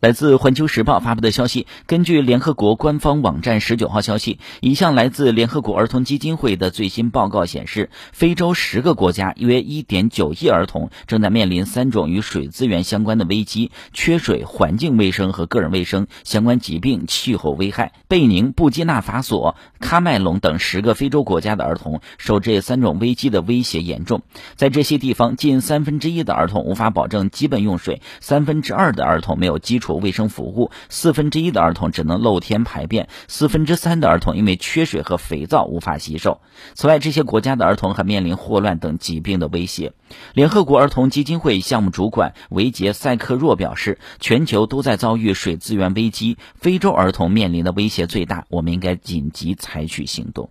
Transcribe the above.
来自《环球时报》发布的消息，根据联合国官方网站十九号消息，一项来自联合国儿童基金会的最新报告显示，非洲十个国家约一点九亿儿童正在面临三种与水资源相关的危机：缺水、环境卫生和个人卫生相关疾病、气候危害。贝宁、布基纳法索、喀麦隆等十个非洲国家的儿童受这三种危机的威胁严重。在这些地方，近三分之一的儿童无法保证基本用水，三分之二的儿童没有基础。卫生服务，四分之一的儿童只能露天排便，四分之三的儿童因为缺水和肥皂无法洗手。此外，这些国家的儿童还面临霍乱等疾病的威胁。联合国儿童基金会项目主管维杰塞克若表示：“全球都在遭遇水资源危机，非洲儿童面临的威胁最大，我们应该紧急采取行动。”